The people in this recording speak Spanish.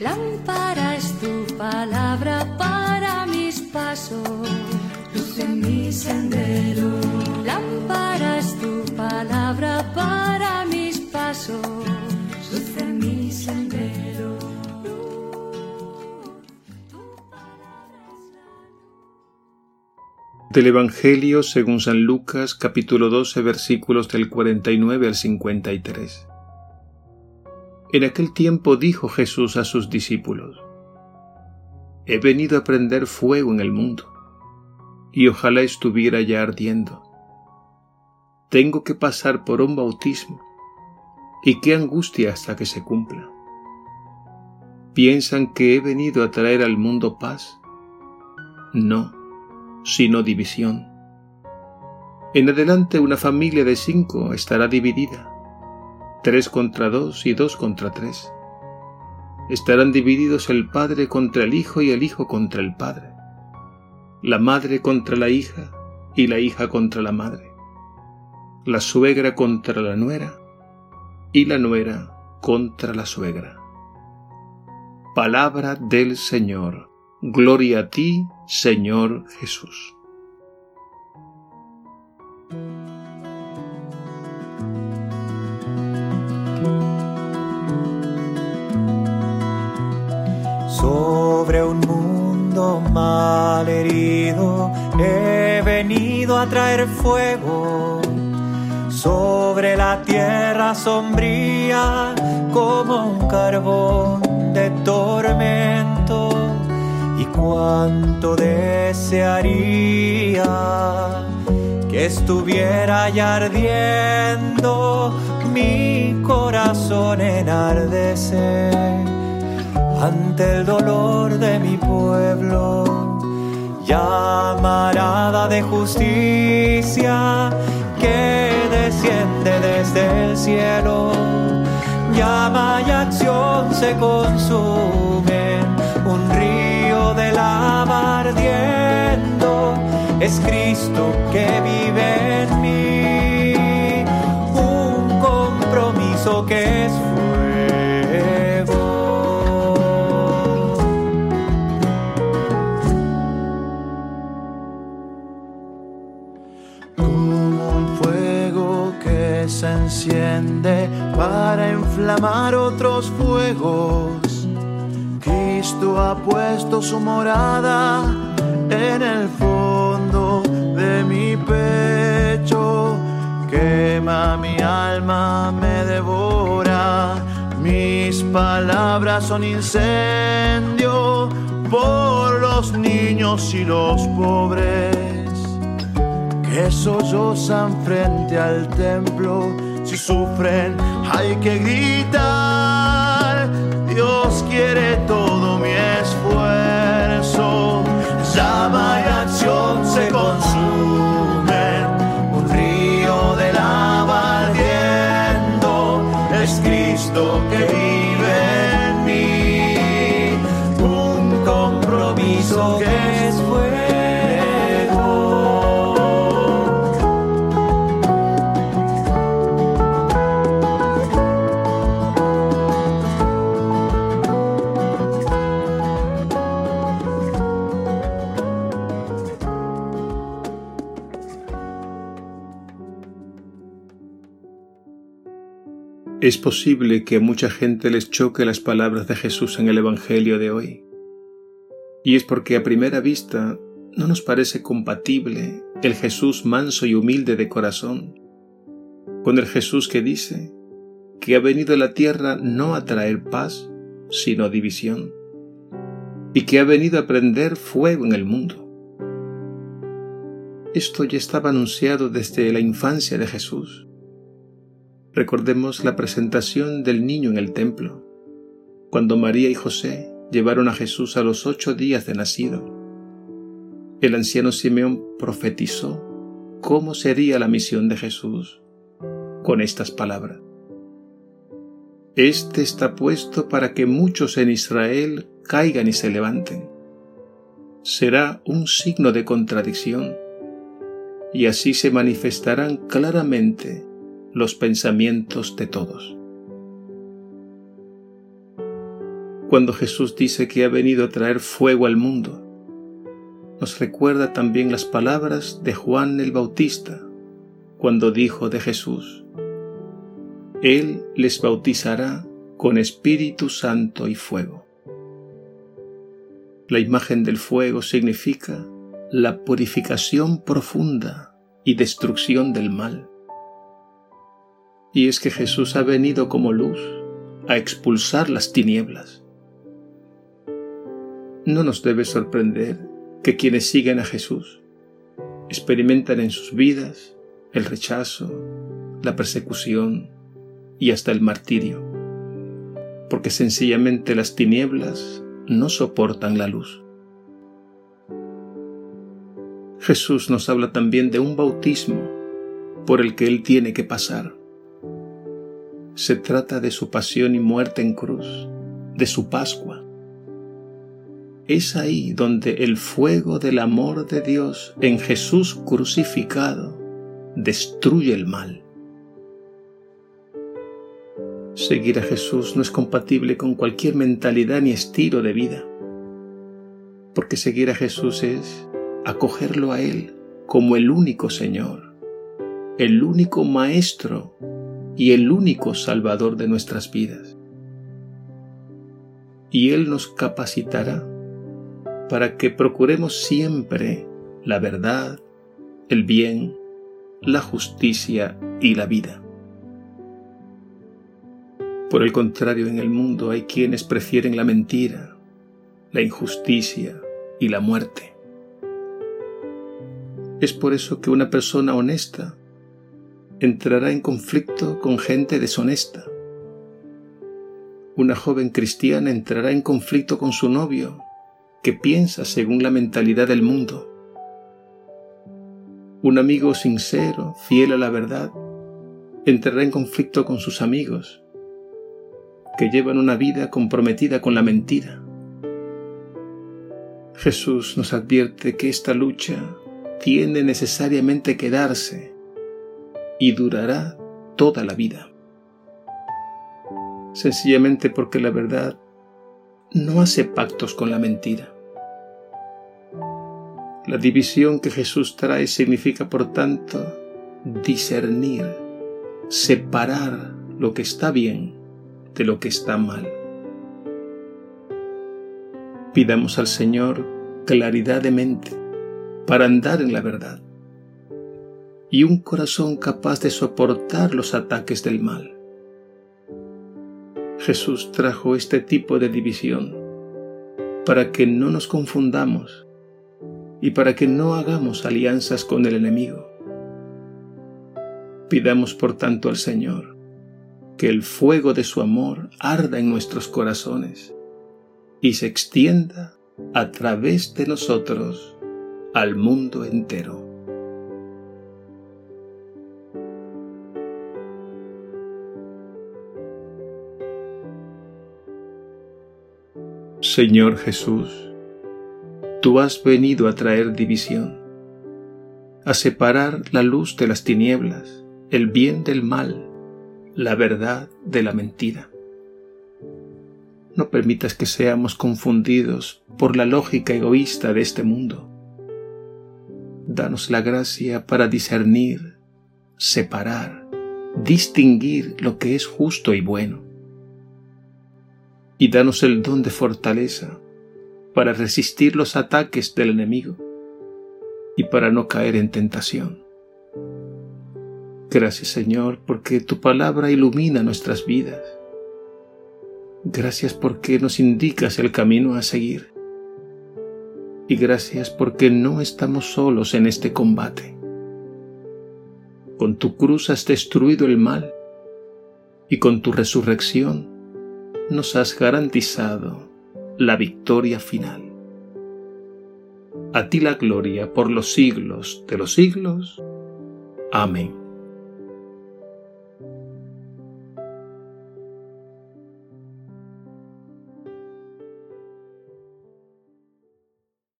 Lámpara es tu palabra para mis pasos, luz en mi sendero. Lámpara es tu palabra para mis pasos, luz en mi sendero. Del Evangelio según San Lucas capítulo 12 versículos del 49 al 53. En aquel tiempo dijo Jesús a sus discípulos, He venido a prender fuego en el mundo, y ojalá estuviera ya ardiendo. Tengo que pasar por un bautismo, y qué angustia hasta que se cumpla. ¿Piensan que he venido a traer al mundo paz? No, sino división. En adelante una familia de cinco estará dividida tres contra dos y dos contra tres. Estarán divididos el padre contra el hijo y el hijo contra el padre, la madre contra la hija y la hija contra la madre, la suegra contra la nuera y la nuera contra la suegra. Palabra del Señor. Gloria a ti, Señor Jesús. Sobre un mundo mal herido he venido a traer fuego. Sobre la tierra sombría como un carbón de tormento. Y cuánto desearía que estuviera ya ardiendo mi corazón enardecer ante el dolor de mi pueblo. Llamarada de justicia que desciende desde el cielo. Llama y acción se consumen, un río de lava ardiendo. Es Cristo que vive en mí, un compromiso que es se enciende para inflamar otros fuegos. Cristo ha puesto su morada en el fondo de mi pecho. Quema mi alma, me devora. Mis palabras son incendio por los niños y los pobres que sollozan frente al templo. Si sufren, hay que gritar. Dios quiere todo mi esfuerzo. Es posible que a mucha gente les choque las palabras de Jesús en el Evangelio de hoy. Y es porque a primera vista no nos parece compatible el Jesús manso y humilde de corazón con el Jesús que dice que ha venido a la tierra no a traer paz, sino división, y que ha venido a prender fuego en el mundo. Esto ya estaba anunciado desde la infancia de Jesús Recordemos la presentación del niño en el templo, cuando María y José llevaron a Jesús a los ocho días de nacido. El anciano Simeón profetizó cómo sería la misión de Jesús con estas palabras. Este está puesto para que muchos en Israel caigan y se levanten. Será un signo de contradicción, y así se manifestarán claramente los pensamientos de todos. Cuando Jesús dice que ha venido a traer fuego al mundo, nos recuerda también las palabras de Juan el Bautista, cuando dijo de Jesús, Él les bautizará con Espíritu Santo y fuego. La imagen del fuego significa la purificación profunda y destrucción del mal. Y es que Jesús ha venido como luz a expulsar las tinieblas. No nos debe sorprender que quienes siguen a Jesús experimentan en sus vidas el rechazo, la persecución y hasta el martirio, porque sencillamente las tinieblas no soportan la luz. Jesús nos habla también de un bautismo por el que Él tiene que pasar. Se trata de su pasión y muerte en cruz, de su Pascua. Es ahí donde el fuego del amor de Dios en Jesús crucificado destruye el mal. Seguir a Jesús no es compatible con cualquier mentalidad ni estilo de vida, porque seguir a Jesús es acogerlo a Él como el único Señor, el único Maestro y el único Salvador de nuestras vidas. Y Él nos capacitará para que procuremos siempre la verdad, el bien, la justicia y la vida. Por el contrario, en el mundo hay quienes prefieren la mentira, la injusticia y la muerte. Es por eso que una persona honesta entrará en conflicto con gente deshonesta. Una joven cristiana entrará en conflicto con su novio, que piensa según la mentalidad del mundo. Un amigo sincero, fiel a la verdad, entrará en conflicto con sus amigos, que llevan una vida comprometida con la mentira. Jesús nos advierte que esta lucha tiene necesariamente que darse y durará toda la vida. Sencillamente porque la verdad no hace pactos con la mentira. La división que Jesús trae significa, por tanto, discernir, separar lo que está bien de lo que está mal. Pidamos al Señor claridad de mente para andar en la verdad y un corazón capaz de soportar los ataques del mal. Jesús trajo este tipo de división para que no nos confundamos y para que no hagamos alianzas con el enemigo. Pidamos por tanto al Señor que el fuego de su amor arda en nuestros corazones y se extienda a través de nosotros al mundo entero. Señor Jesús, tú has venido a traer división, a separar la luz de las tinieblas, el bien del mal, la verdad de la mentira. No permitas que seamos confundidos por la lógica egoísta de este mundo. Danos la gracia para discernir, separar, distinguir lo que es justo y bueno y danos el don de fortaleza para resistir los ataques del enemigo y para no caer en tentación. Gracias Señor porque tu palabra ilumina nuestras vidas. Gracias porque nos indicas el camino a seguir. Y gracias porque no estamos solos en este combate. Con tu cruz has destruido el mal y con tu resurrección nos has garantizado la victoria final. A ti la gloria por los siglos de los siglos. Amén.